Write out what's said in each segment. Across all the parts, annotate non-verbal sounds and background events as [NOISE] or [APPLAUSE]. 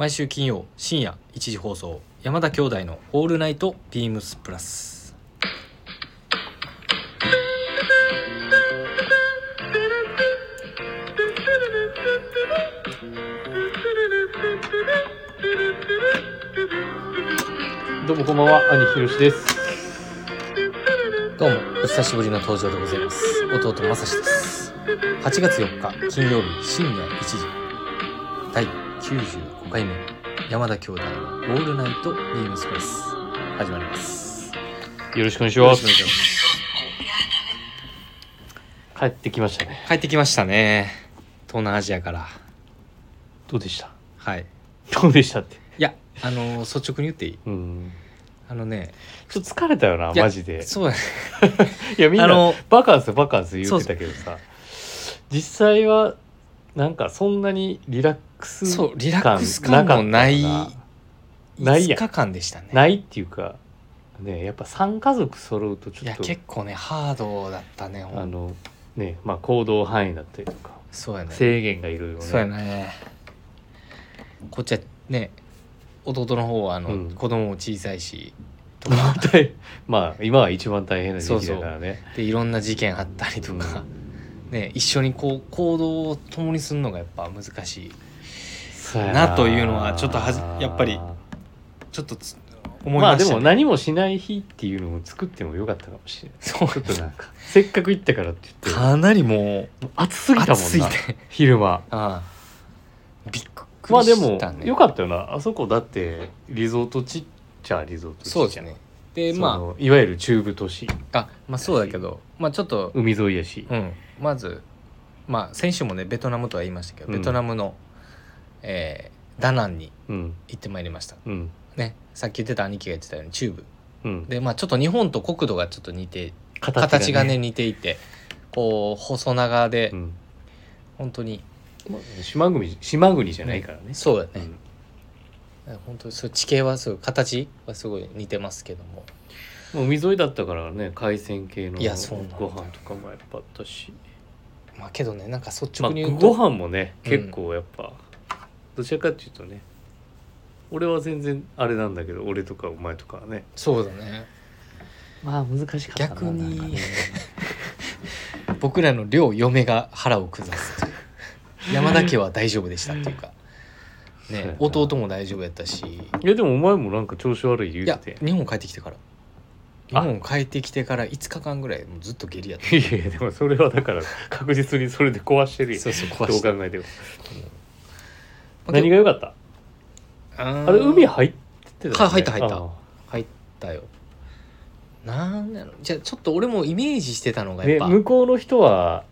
毎週金曜深夜1時放送山田兄弟の「オールナイトビームスプラス」どうもこんばんは兄ひろしです。どうもお久しぶりの登場でございます。弟まさしです。8月4日金曜日深夜1時。第95回目山田兄弟の「オールナイトビームスプラス」始まります。よろしくお願いします。帰ってきましたね。帰ってきましたね。東南アジアから。どうでした？はい。どうでしたって？いやあのー率直に言っていい？うん。あのねちょっと疲れたよないやマジで。そうやね。[LAUGHS] いやみんなバカンスバカンス言ってたけどさ。実際はなんかそんなにリラックスそうリラックス感もないなかったな。ないや5日間でしたね。ないっていうかねやっぱ3家族揃うとちいやょっと結構ねハードだったねほんあのねまあ行動範囲だったりとかそうやね。制限がいろいろね。そうやね。こっちはね弟の方はあの、うん。子供も小さいし [LAUGHS] まあ今は一番大変な時期だからね。でいろんな事件あったりとか、ね一緒にこう行動を共にするのがやっぱ難しいな。というのはちょっとはじやっぱりちょっとつ思いまあでも何もしない日っていうのを作ってもよかったかもしれない。そう。ちょっとなんかせっかく行ったからって言って。かなりもう暑すぎたもんなて昼間ああ。びっくりまあでもしたねよかったよな。あそこだってリゾート地っちゃリゾート地そうですね。でそまのいわゆる中部都市。ああまあそうだけど。まあちょっと。海沿いやし。うんまずまあ先週もねベトナムとは言いましたけど、うん。ベトナムの、えーダナンにうん。行ってまいりました。うん。ね。さっき言ってた兄貴が言ってたように中部うん。でまあちょっと日本と国土がちょっと似て形形がね似ていてこう細長で、うん。本当にまあ島国島国じゃないからね。そうだね、うん。本当にそう地形はすごい形はすごい似てますけども。もう海沿いだったからね海鮮系のご飯とかもやっぱあったしまあけどねなんか率まあ直に言うと、ご飯もねうん。結構やっぱ、どちらかっていうとね俺は全然あれなんだけど俺とかお前とかはね。そうだね。まあ難しかったな逆に。[LAUGHS] 僕らの両嫁が腹を下すという。山田家は大丈夫でしたっていうか。ね弟も大丈夫やったし。いやでもお前もなんか調子悪い言いうやて。日本帰ってきてから日あ本帰ってきてから5日間ぐらいもうずっと下痢やった。いやいやでもそれはだから確実にそれで壊してるよそうそうど壊してう考えても。あ何が良かった？ああれ海入入ってたよね。は入った入った。あ入ったよ。なんやろ。じゃあちょっと俺もイメージしてたのがやっぱ。向こうの人は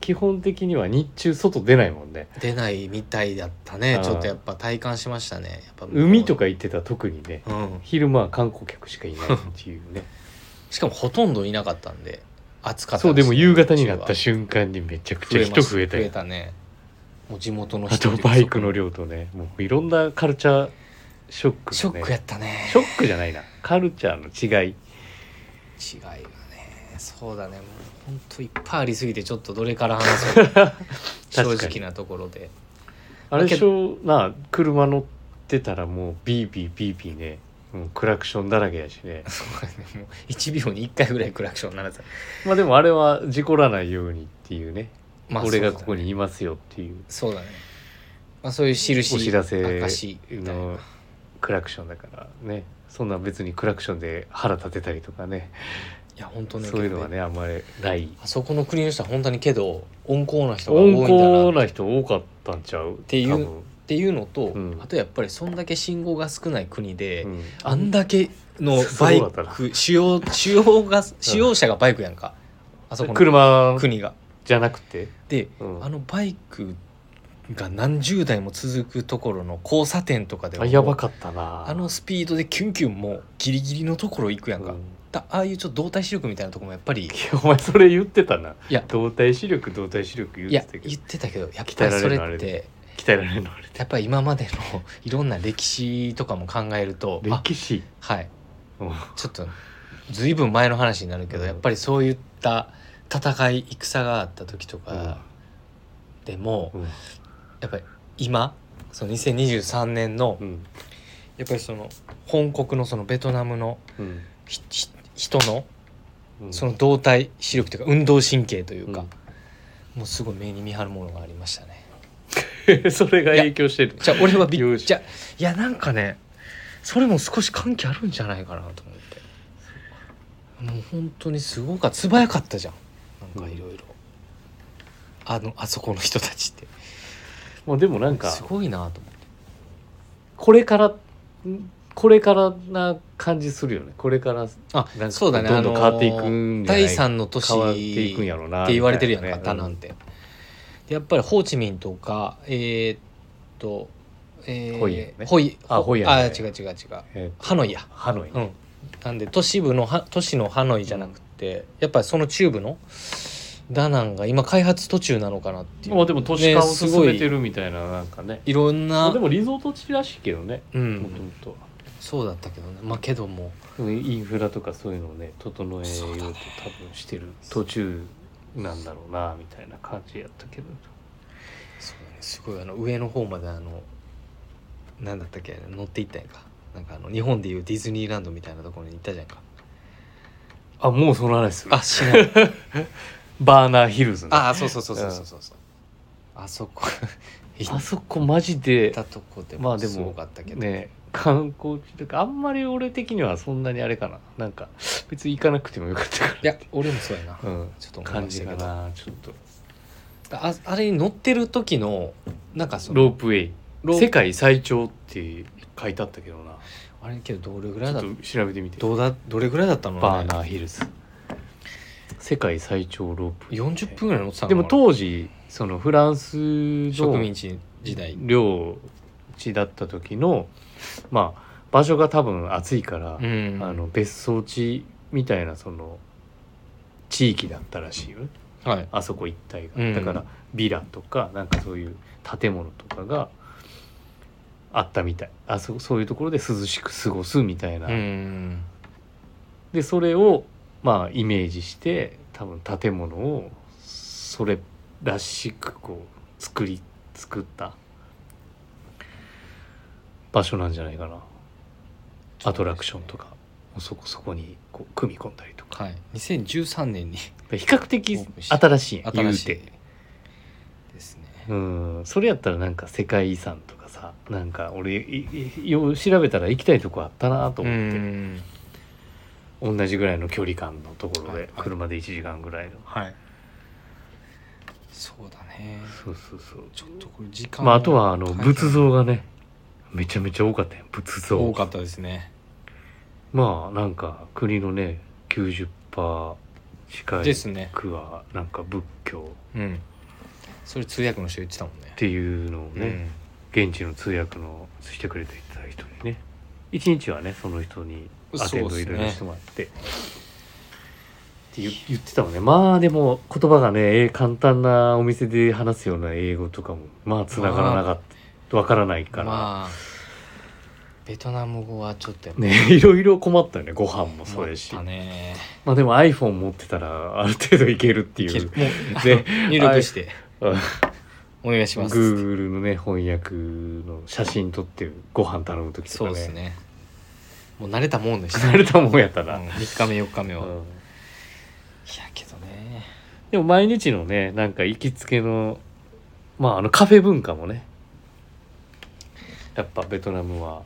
基本的には日中外出ないもんね。出ないみたいだったね。あー。ちょっとやっぱ体感しましたね。やっぱ海とか行ってたら特にね。うん。昼間は観光客しかいないっていうねしかもほとんどいなかったんで暑かったそうでも夕方になったし瞬間にめちゃくちゃ人増えたよ。増えたね。もう地元のあ人とバイクの量とねもういろんなカルチャーショックがね。ショックやったね。ショックじゃないな。カルチャーの違い。違いがね。そうだね。もうほんといっぱいありすぎてちょっとどれから話そう。[LAUGHS] 正かに直なところで。あれでしょ？な車乗ってたらもうビービービービーねもうクラクションだらけやしね。そうだね。もう1秒に1回ぐらいクラクション鳴らさまあでもあれは事故らないようにっていうね、まあ俺がここにいますよっていう。そうだね、まあ、そういう印お知らせ証みたいな。のクラクションだからね。そんな別にクラクションで腹立てたりとかね。いや本当ねそういうのはねあんまりない。あそこの国の人は本当にけど温厚な人が多いん温だなっ厚な人多かったんちゃう？っていうていうのと、うん。あとやっぱりそんだけ信号が少ない国で、うん、あんだけのバイク使用使用が使用者がバイクやんか。あそこの車国が。じゃなくて、で、うん。あのバイクが何十台も続くところの交差点とかではあやばかったな。あのスピードでキュンキュンもうギリギリのところ行くやんか、うん。だああいうちょっと動体視力みたいなところもやっぱり。いやお前それ言ってたな。いや。動体視力動体視力言いやってたけど。言ってたけどやっ鍛ぱりそれってで鍛えられるのあれやっぱり今までのいろんな歴史とかも考えるとあ歴史？はい。う。んちょっとずいぶん前の話になるけど、うん。やっぱりそういった戦い戦があった時とかでも、うんやっぱり今その2023年のうんやっぱりその本国のそのベトナムのうんひひ人のうんその動体視力というか運動神経というか、もうすごい目に見張るものがありましたねうん [LAUGHS] それが影響してる。じゃあ俺はびっじゃあいやなんかねそれも少し関係あるんじゃないかなと思って。もう本当にすごかった素早かったじゃん。なんかいろいろ。あのあそこの人たちって。もうでもなんかすごいなと思って。これからんこれからな感じするよね。これからあそうだね。どんどん変わっていくんじゃない第三の都市っていくんやろうなって言われてるやんかね。タナンて。でやっぱりホーチミンとかえーっと、えーホイアンね。ホイあホイアンあ違う違う違う。えーハノイや。ハノイ。ねうん。なんで都市部のは都市のハノイじゃなくて、やっぱりその中部のダナンが今開発途中なのかなっていう。まあでも都市化をねすごい進めてるみたいななんかね。いろんなまあでもリゾート地らしいけどね。うもともんと。そうだったけどね。まあけども。インフラとかそういうのをね整えようと多分してる。途中なんだろうなみたいな感じやったけど。そうだねすごいあの上の方まであのなんだったっけ乗っていったんやんか。なんかあの日本でいうディズニーランドみたいなところに行ったじゃんか。あもうその話する。あしないバーナーヒルズねあそうそうそうそうそうそうそう。あそこ。あそこマジでたとこでまあでももすごかったけど、ね観光地とかあんまり俺的にはそんなにあれかな。なんか別に行かなくてもよかったからいや俺もそうやな、うん。ちょっと感じかなちょっと。ああれに乗ってる時のなんかそのロープウェイ。世界最長って書いてあったけどな。あれけどどれぐらいだちょっと調べてみて。どうだどれぐらいだったの、ね、バーナーヒルズ。世界最長ロープウェイ。40分ぐらい乗ってたの？でも当時そのフランスの植民地時代。領地だった時のまあ場所が多分暑いから、うん。あの別荘地みたいなその地域だったらしいよね。はい。あそこ一帯が、うん。だからビラとかなんかそういう建物とかがあったみたい。あそそういうところで涼しく過ごすみたいな、うん。でそれをまあイメージして多分建物をそれらしくこう作り作った場所なんじゃないかな。アトラクションとか。もそこそこにこう組み込んだりとか。はい。2013年に比較的新しい新しい。ですね。うん。それやったらなんか世界遺産とかさなんか俺いいよう調べたら行きたいとこあったなとう思って、ん。同じぐらいの距離感のところではいはい。車で1時間ぐらいの、はい。そうだね。そうそうそう。ちょっとこれ時間まああとはあの仏像がねめちゃめちゃ多かったよ仏像。多かったですね。まあなんか国のね90%近いですね。区はなんか仏教。うん。それ通訳の人言ってたもんね。っていうのをね、現地の通訳のしてくれていた人にね。一日はねその人にアテンドいろいろしてもらって。って言言ってたもんね。まあでも言葉がねえー簡単なお店で話すような英語とかもまあ繋がらなかったわからないから、まあベトナム語はちょっとやっぱね [LAUGHS] いろいろ困ったよねご飯もそうやし。思ったね。まあでも iPhone 持ってたらある程度いけるっていう。いける。もうで [LAUGHS] 入力して。うんお願いします。Google のね翻訳の写真撮ってご飯頼む時とかね。そうですね。もう慣れたもんでした。慣れたもんやったな、うん、3日目4日目は、いうん。やけどね。でも毎日のねなんか行きつけのまああのカフェ文化もねやっぱベトナムは、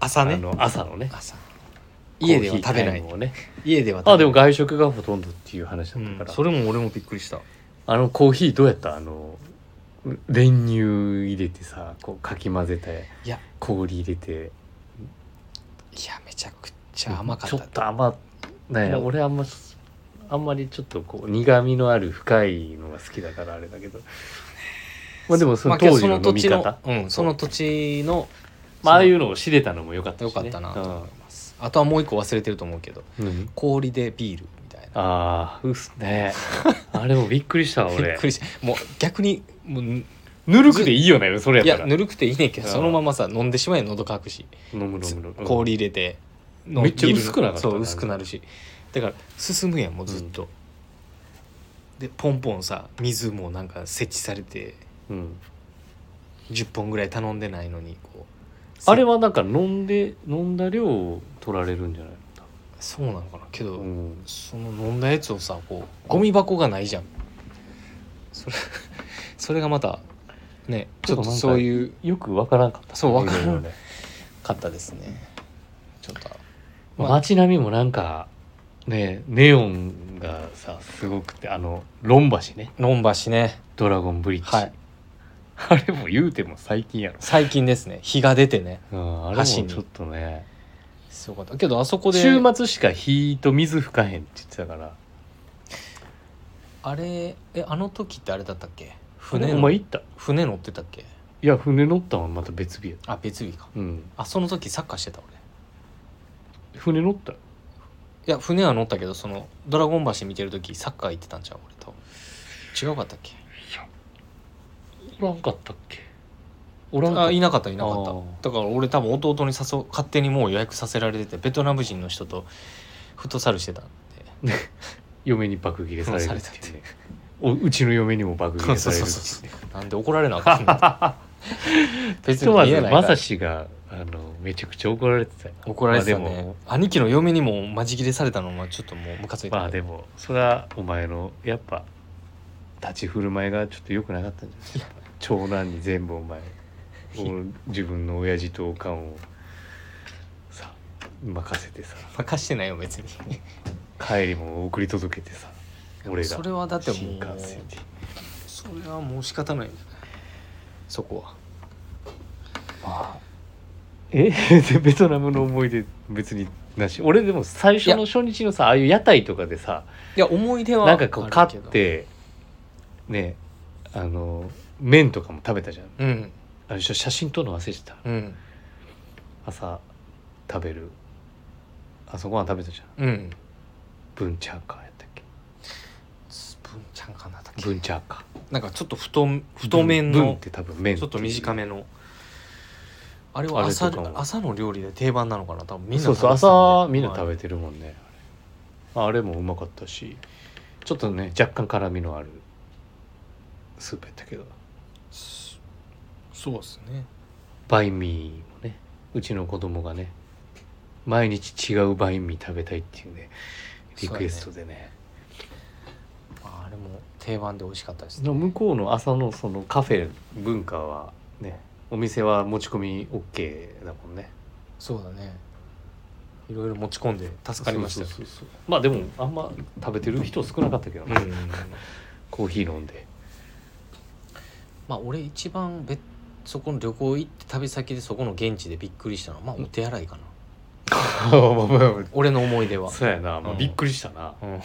朝ね。あの朝のね。朝。家では食べない。コーヒータイムをね。家では食べない。あでも外食がほとんどっていう話だったから、うんそれも俺もびっくりした。あのコーヒーどうやった？あの練乳入れてさこうかき混ぜていや。氷入れて。いやめちゃくちゃ甘かっちたょっと甘ねもう。俺あんまあんまりちょっとこう苦味のある深いのが好きだからあれだけどまあでもその当時の飲み方、土地のうんその土地のまあああいうのを知れたのも良かったし、ね、よかったなと思います。あとはもう一個忘れてると思うけどうん何？氷でビールみたいな。ああうっすね。[LAUGHS] あれもびっくりしたわびっ俺くりした。もう逆にもういぬるくでいいよねそれやったら。やぬるくていいねんけどうん。そのままさ飲んでしまえ喉乾くし。飲む飲む飲む。氷入れてのめっちゃ薄くなかったそう薄くなるし。だから進むやんもうずっと、でポンポンさ水もなんか設置されてうん。10本ぐらい頼んでないのにこう。あれはなんか飲んで飲んだ量を取られるんじゃないそうなのかな。けど、の、うん、その飲んだやつをさこうゴミ箱がないじゃん。それ [LAUGHS] それがまたねちょっとそういうよくわからんかった。そうわからんいろいろねかったですね。ちょっとまあ。街並みもなんかねネオンがさすごくてあのロン橋ね。ロン橋ね。ドラゴンブリッジ、はい [LAUGHS] あれも言うても最近やろ、最近ですね。日が出てね。うん、あれもちょっとね。すごかった。けどあそこで週末しか火と水吹かへんって言ってたから。あれえあの時ってあれだったっけ？船おの前行った？船乗ってたっけ？いや船乗ったんはまた別日や。あ別日か。うん。あその時サッカーしてた俺。船乗った？いや船は乗ったけどそのドラゴン橋見てる時サッカー行ってたんちゃう？俺と違うかったっけ？おらんかったっけ？おらんかあいなかったいなかった。あー。だから俺多分弟に誘う勝手にもう予約させられててベトナム人の人とフットサルしてたんで。[LAUGHS] 嫁に爆切れされるってうね。おうちの嫁にも爆切れされるっていうね。なんで怒られなあかんの？[LAUGHS] 別ひとまずに言えないから。まさしがあのめちゃくちゃ怒られてたよ。な怒られてたまあでねも兄貴の嫁にもマジ切れされたのはちょっともうムカついた。まあでもそれはお前のやっぱ立ち振る舞いがちょっと良くなかったんじゃない長男に全部お前お自分の親父とおかんをさ任せてさ。任してないよ別に。帰りも送り届けてさ俺がそれはだってもう新幹線で。それはもう仕方ないそこは。え？で [LAUGHS] ベトナムの思い出別になし。俺でも最初の初日のさああいう屋台とかでさいや思い出はなんかこう買ってねあの麺とかも食べたじゃん。うん。あれ写真撮るの忘れてた。うん。朝食べる。朝ごはん食べたじゃん。うん。ブンチャーカーやったっけ？スプーンちゃんかなだっけブンチャーカーなんかちょっと太太麺って多分麺ちょっと短めの。あれはあれ朝とかも。朝の料理で定番なのかな？多分みんなそうそう朝みんな食べてるもんね。あれ。あれもうまかったし。ちょっとね若干辛みのあるスープやったけどそうですね。バインミーもねうちの子供がね毎日違うバインミー食べたいっていうねリクエストでね。まああれも定番で美味しかったですのね向こうの朝のそのカフェ文化はねお店は持ち込み OK だもんね。そうだね。いろいろ持ち込んで助かりましたよ。そうそうそうそう。まあでもあんま食べてる人少なかったけどね、うん。コーヒー飲んでまあ俺一番べそこの旅行行って旅先でそこの現地でびっくりしたのはまあお手洗いかな。[LAUGHS] 俺の思い出は。そうやな、まあ、うん。びっくりしたな、うん。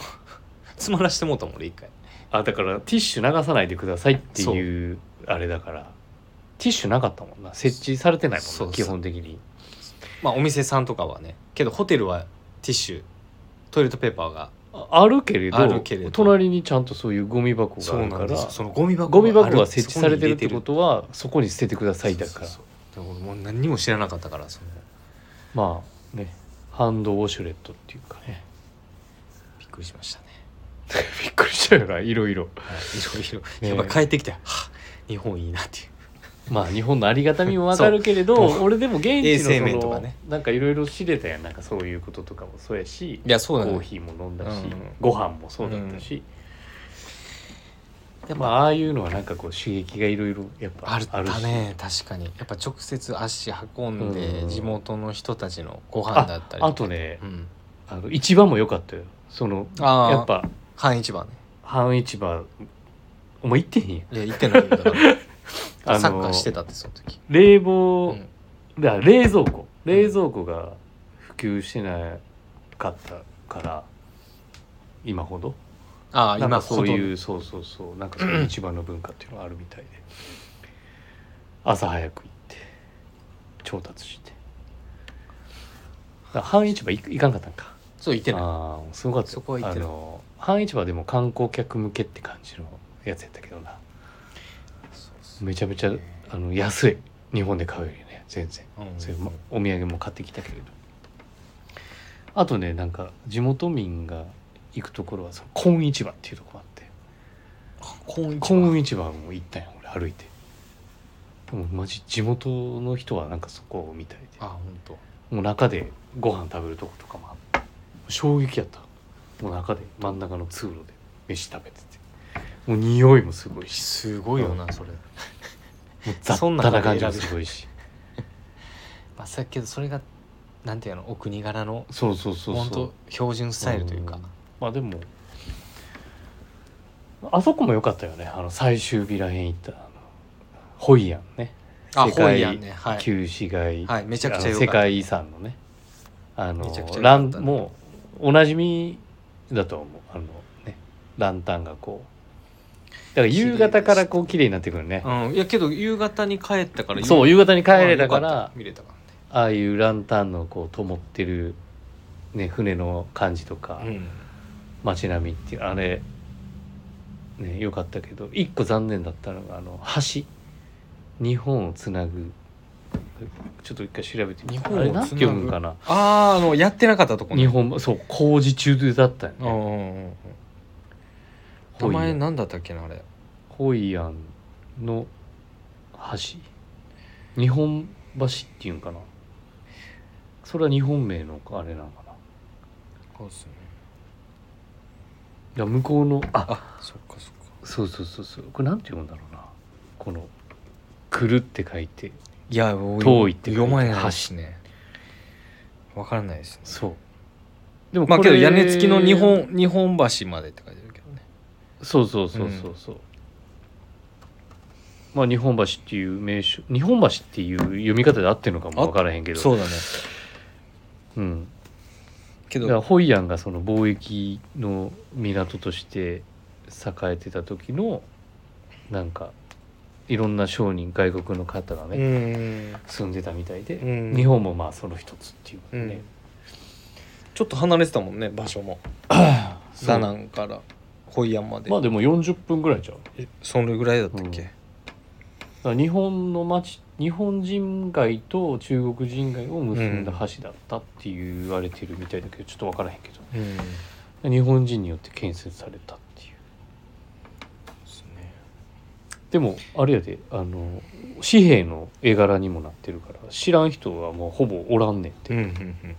詰まらしてもうたもん俺一回。あだからティッシュ流さないでくださいっていうあれだから。ティッシュなかったもんな。設置されてないもんな基本的に。まあお店さんとかはね。けどホテルはティッシュトイレットペーパーがああるけれどあるけれど。隣にちゃんとそういうゴミ箱があるからそのゴミ箱ゴミ箱が設置されてるってことはそこに捨ててくださいだから。そうもう何にも知らなかったからその。まあねハンドウォシュレットっていうかね。びっくりしましたね、[LAUGHS] びっくりしたよないろいろ。はい、いろいろ。ねやっぱ帰ってきて、はあ日本いいなっていうまあ日本のありがたみもわかるけれど俺でも現地のその、面とかね。なんかいろいろ知れたやんなんかそういうこととかもそうやしいやそうだね。コーヒーも飲んだし、うん。ご飯もそうだったし、やっぱまあああいうのはなんかこう刺激がいろいろやっぱあるあるし。ね確かに。やっぱ直接足運んでうん。地元の人たちのご飯だったりああとねうん、あの市場も良かったよ。そのやっぱ半市場ね。半市場。お前行ってへんやん。いや行ってないよ。だから [LAUGHS] あのサッカーしてたってその時、冷う房、ん、だから冷蔵庫。冷蔵庫が普及してなかったから今ほど。ああ今なんかそういうそうそうそう。なんかそういう市場の文化っていうのがあるみたいで。朝早く行って調達して。だから半市場行行かんかったんか。そう行ってない。ああすごかった。よそこは行ってない。あの半市場でも観光客向けって感じのやつやったけどなめちゃめちゃあの安い。日本で買うよりね全然。うん。そういうまお土産も買ってきたけれど。あとねなんか地元民が行くところはその昆市場っていうところがあって。婚昆市場も行ったんよ俺歩いて。もマジ地元の人はなんかそこみたいで。あ本当。もう中でご飯食べるとことかもあって。衝撃やった。もう中で真ん中の通路で飯食べてて。もう匂いもすごいし。すごいよな、それ。もう雑そんな多な感じも中で選べるすごいし。[LAUGHS] まあ、さけど、それが。なんていうの、お国柄の。そうそうそう本そう。当標準スタイルというか。ん。まあでもあそこも良かったよね。あの最終日らへん行ったあのホイアンね。あ、世界ホイアンね、はい。旧市街、はいめちゃくちゃあ良かった。界遺産のね。あのめちゃくちゃ良ラかったね。ンもうおなじみだと思う。あのねランタンがこうだから夕方からこう綺麗になってくるね。うん、いやけど夕方に帰ったからそう夕方に帰れたからった。見れたかああいうランタンのこう灯ってるね船の感じとか、らね街並みっていうあれね良かったけど一個残念だったのがあの橋。日本をつなぐ。ちょっと一回調べてみて。日本をあれなんて読むんかな？あああのやってなかったとこね。日本そう工事中だったようんうねんうん名前なんだったっけなあれ。ホイアンの橋。日本橋っていうんかな。それは日本名のあれなのかな。いそうっすね。や向こうのああそっかそっか。そうそうそうそう。これなんて読むんだろうな。この「来る」って書いて。いや遠いって読まないしね。わからないですね。そう。でもまあけど屋根付きの日本日本橋までってそうそうそうそうそう、まあ日本橋っていう名称日本橋っていう読み方で合ってるのかも分からへんけど。そうだね。うん、けだからどホイアンがその貿易の港として栄えてた時のなんかいろんな商人外国の方がうね、ん。住んでたみたいで、うん。日本もまあその一つっていううん。ね、ちょっと離れてたもんね場所も。そう。ダナンからホイアンまで。まあでも40分ぐらいちゃう？えそれぐらいだったっうん。けだから日本の町日本人街と中国人街を結んだ橋だったって言われてるみたいだけどちょっと分からへんけうん。ど日本人によって建設されたっていう。ですね。でもあれやであの紙幣の絵柄にもなってるから知らん人はもうほぼおらんねんって、うんうんうん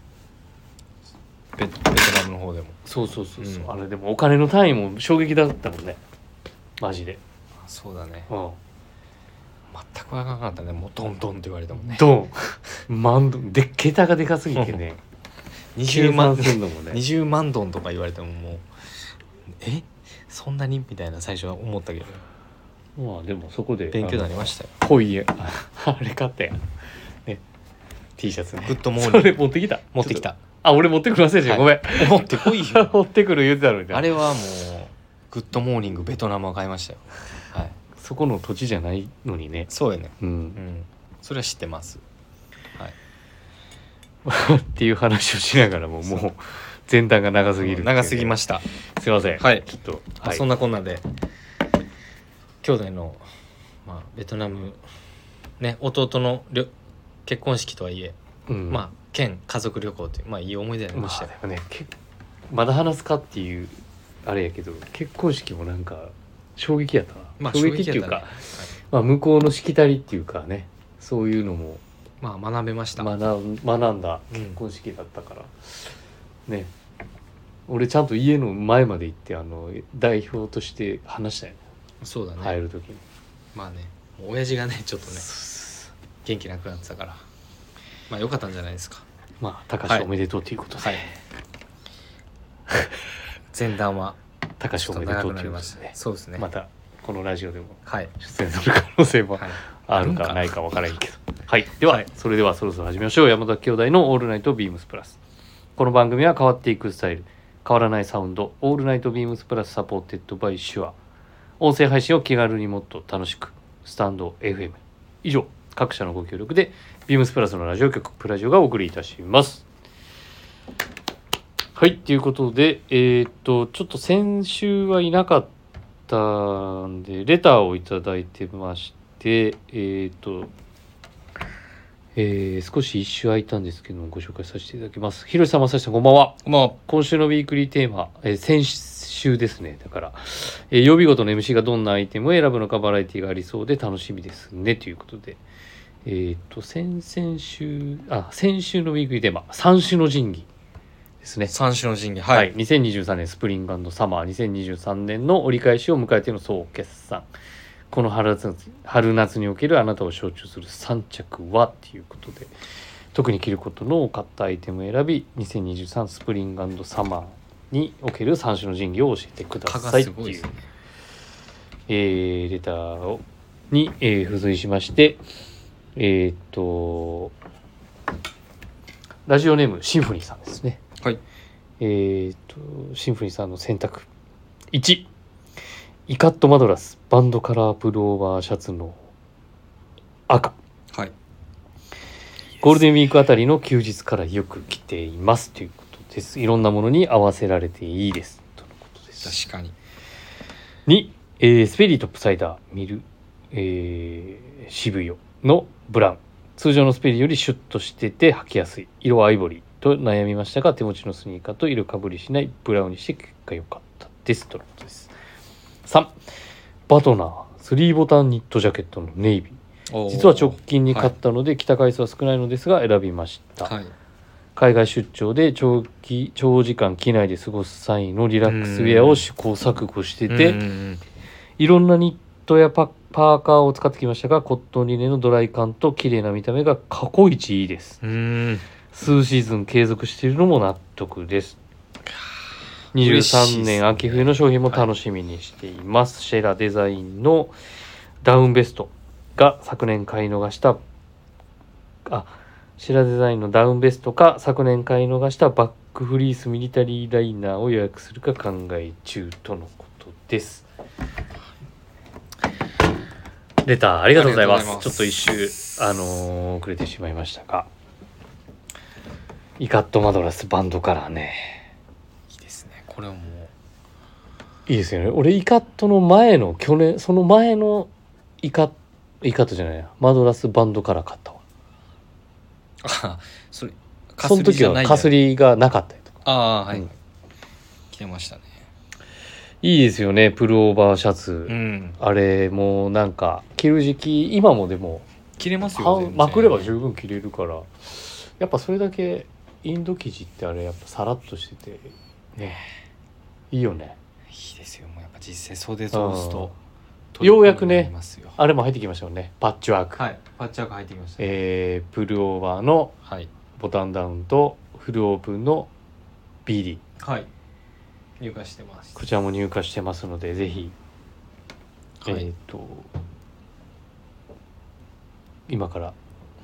ベベトナムの方でも。そうそうそうそう、うん。あれでもお金の単位も衝撃だったもんね。マジで、そうだね。うん、全く分からなかったね。もうドンドンって言われたもんね。ドン。万ドン。で桁がでかすぎてね。[LAUGHS] 20万すんのもね。20万ドンとか言われてももうえ？そんなに？みたいな最初は思ったけど。まあでもそこで勉強になりましたよ。ほいえああれ買ったやんね。T シャツね。グッドモーニング。それ持ってきた。持ってきたあ俺持ってくる忘れはい。ごめん。持ってこいよ。[LAUGHS] 持ってくる言ってたのに。なあれはもうグッドモーニングベトナムを買いましたよ。はい。そこの土地じゃないのにね。そうやね。ううん。んそれは知ってます。はい。っていう話をしながらももう前段が長すぎるっていうね。長すぎました。すいません。はい。ちょっとあはい。そんなこんなで兄弟の、まあ、ベトナムね弟のりょ結婚式とはいえ、うん。まあ兼家族旅行というまあいい思い出になりまましたよ、あでもねけまだ話すかっていうあれやけど結婚式もなんか衝撃やったな、まあ衝撃っていうか、衝撃やったね。まあ、向こうのしきたりっていうかねそういうのもまあ学べました、学ん学んだうん。結婚式だったから、ね。俺ちゃんと家の前まで行ってあの代表として話したよね。そうだね、入る時に、まあねもう親父がねちょっとね元気なくなってたからまあ良かったんじゃないですか。まあ高橋おめでとうということで、はい。前段は高ちょっと橋おめでとうということで。そうですね。またこのラジオでもはい、出演する可能性もはい、あるかないか分からへんけど。はい。では、それではそろそろ始めましょう。山田兄弟の「オールナイトビームスプラス」この番組は変わっていくスタイル変わらないサウンド「 All Night BEAMS PLUS supported by SHURE。音声配信を気軽にもっと楽しく。スタンド FM 以上。各社のご協力でビームスプラスのラジオ局プラジオがお送りいたします。はいということでえーっとちょっと先週はいなかったんでレターをいただいてましてえーっとえー少し一周空いたんですけどもご紹介させていただきます。ひろしさん、まさしさん、こんばんは。まあ今週のウィークリーテーマ、えー先週ですね。だから、えー曜日ごとの MC がどんなアイテムを選ぶのかバラエティがありそうで楽しみですね。ということでえっ、と先々週あ先週のウィークリーテーマ三種の神器ですね。三種の神器は、はい。い、2023年スプリングサマー。2023年の折り返しを迎えての総決算。この春夏春夏におけるあなたを象徴する3着はっていうことで特に着ることの多かったアイテムを選び2023スプリングサマーにおける3種の神器を教えてくださいっていうね、えーレターをに、えー付随しましてえーっとラジオネームシンフォニーさんですね。はい。えーっとシンフォニーさんの選択。1イカットマドラスバンドカラープルオーバーシャツの赤。はい。ゴールデンウィークあたりの休日からよく着ていますということです。いろんなものに合わせられていいです。とのことです。確かに。2、えースペリートップサイダーミル、えー渋谷のブラウン。通常のスペリーよりシュッとしてて履きやすい。色はアイボリーと悩みましたが手持ちのスニーカーと色かぶりしない。ブラウンにして結果良かったです。とのことです。3バトナー。3ボタンニットジャケットのネイビー。実は直近に買ったので着た回数は少ないのですが選びました、はい。海外出張で長期長時間機内で過ごす際のリラックスウェアを試行錯誤してて、いろんなニットやパパーカーを使ってきましたがコットンリネンのドライ感と綺麗な見た目が過去一いいです。うーん。数シーズン継続しているのも納得です。嬉しいっす23ね年秋冬の商品も楽しみにしています、シェラデザインのダウンベストが昨年買い逃したあシェラデザインのダウンベストか昨年買い逃したバックフリースミリタリーライナーを予約するか考え中とのことですレターありがとうございます。ちょっと一周あのー遅れてしまいましたが。イカットマドラスバンドカラーね。いいですね。これはもいいですよね。俺イカットの前の去年その前のイカイカットじゃないや。マドラスバンドカラー買ったわ。うあそれその時はかすりりがなかったりとか。ああはい、うん。着てましたねいいですよねプルオーバーシャツ、うん。あれもうなんか着る時期今もでも着れますよまくれば十分着れるから。やっぱそれだけインド生地ってあれやっぱさらっとしててね。いいよね。いいですよもうやっぱ実際袖通すと。うん。ようやくねあれも入ってきましたよね。パッチワーク、はいパッチワーク入ってきました。えープルオーバーのはい。ボタンダウンとフルオープンの BD はい。入荷してますこちらも入荷してますのでぜひ、はい。えっ、と今から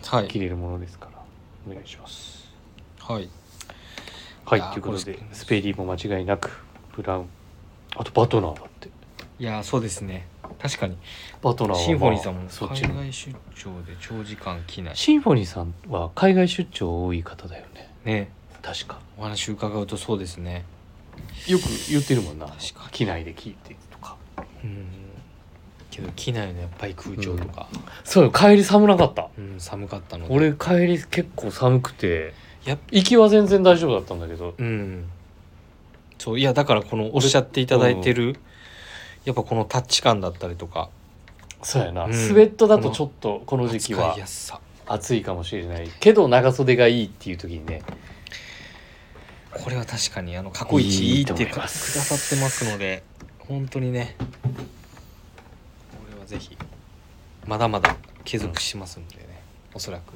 はい。着れるものですからお願いします。はい。はいということでスペリーも間違いなくブラウン。あとバトナーだって。いやーそうですね。確かに。バトナーは、まあシンフォニーさんも海外出張で長時間着ない。シンフォニーさんは海外出張多い方だよね。ね。確か。お話伺うとそうですねよく言ってるもんな。確かに。機内で聞いてとか。うん。けど機内のやっぱり空調とか、そうよ帰り寒なかった。うん寒かったので。俺帰り結構寒くてやっ行きは全然大丈夫だったんだけど。うん。そういやだからこのおっしゃっていただいてる、やっぱこのタッチ感だったりとか。そうやな、うん。スウェットだとちょっとこの時期は扱いやすさ。暑いかもしれない。けど長袖がいいっていう時にねこれは確かにあの過去一いいってくださってますので本当にね。これはぜひまだまだ継続しますのでね、おそらく。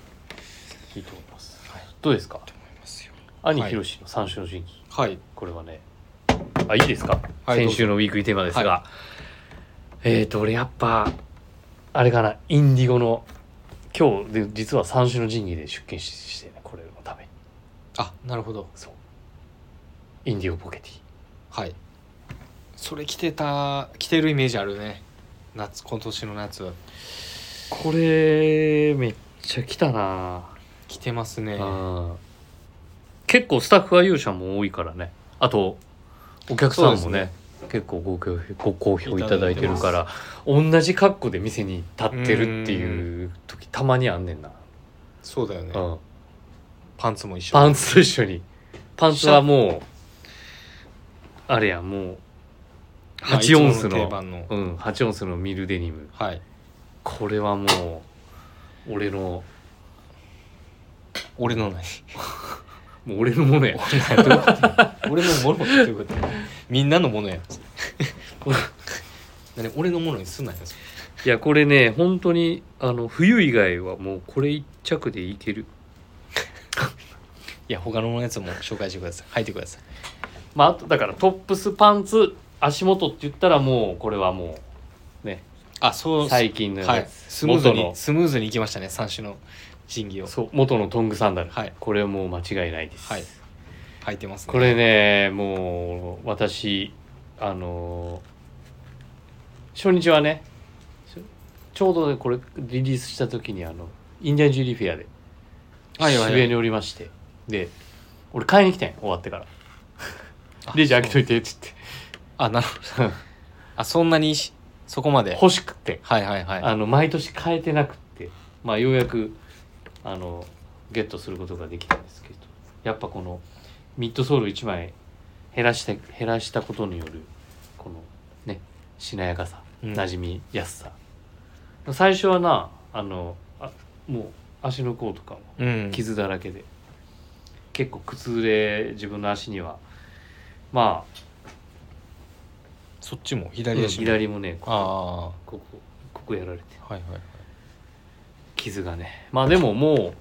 いいと思います、どうですか？と思いますよ。兄はいひろしの三種の神器。はい。これはね。あいいですか、はい先週のウィークリーテーマですが、はえっ、ー、と俺やっぱあれかなインディゴの今日で実は三種の神器で出勤ししてねこれのために。あなるほど。そうインディゴポケティ。はい。それ着てた着てるイメージあるね。夏今年の夏これめっちゃ来たな、着てますね。うん結構スタッフは勇者も多いからね。あとお客さんもね結構ご好評ご好評いただいてるから同じ格好で店に立ってるっていう時たまにあんねんな、そうだよね、うん、パンツも一緒パンツと一緒に。パンツはもうあれやんもうまあ8オンスいつもの定番の。うん、8オンスのミルデニム。はい。これはもう俺の俺の何？[LAUGHS] もう俺のものや。俺のものっていうことみんなのものや。ん [LAUGHS] 何？俺のものにすんなよそれ。いやこれね本当にあの冬以外はもうこれ一着でいける。[LAUGHS] いや他のやつも紹介してください。履いてくださいまああとだからトップスパンツ足元って言ったらもうこれはもうね。あそう最近のやつ、はい。スムーズにスムーズにいきましたね三種の神器を。そう元のトングサンダル、はい。これはもう間違いないです、はい。履いてますね。これねもう私あの初日はねちょうどねこれリリースした時にあのインディアンジュリーフェアで渋谷におりましてで俺買いに来たんや終わってから。あレジ開けといてっつって。あなるほど。あそんなにしそこまで？欲しくて。はいはいはい。あの毎年買えてなくって。まあようやくあのゲットすることができたんですけど。やっぱこのミッドソール1枚減らして減らしたことによるこのねしなやかさうん。馴染みやすさ、最初はなあのあもう足の甲とかもうん。傷だらけで、結構苦痛で自分の足にはまそっちもあ、左足も？左もねここ。あここここやられて。あはいはいはい。傷がね。まあでもも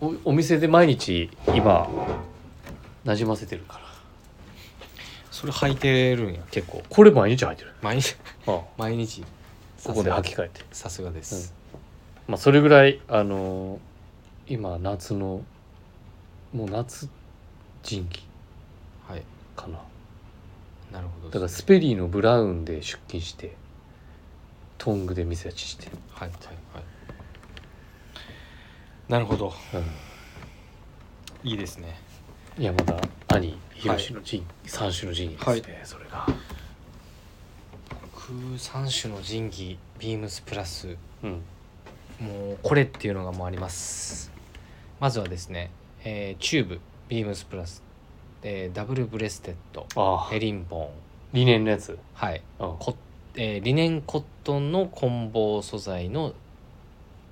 うおお店で毎日今なじませてるから。それ履いてるんや？結構。これ毎日履いてる。毎日？ああ。毎日。ここで履き替えて。さすがです、まあそれぐらいあのー今夏のもう夏人気。はいかな。なるほどだからスペリーのブラウンで出勤してトングで店立ちして、はいはいはい。なるほど。うん、いいですね。いやまだ兄ひろしの神、三種の神器ですね、それが。僕3種の神器ビームスプラス。うん。もうこれっていうのがもうあります。まずはですね、えーチューブビームスプラス、えーダブルブレステッドああ。ヘリンボーン。リネンのやつ？はい。あこ、えーリネンコットンの混紡素材の、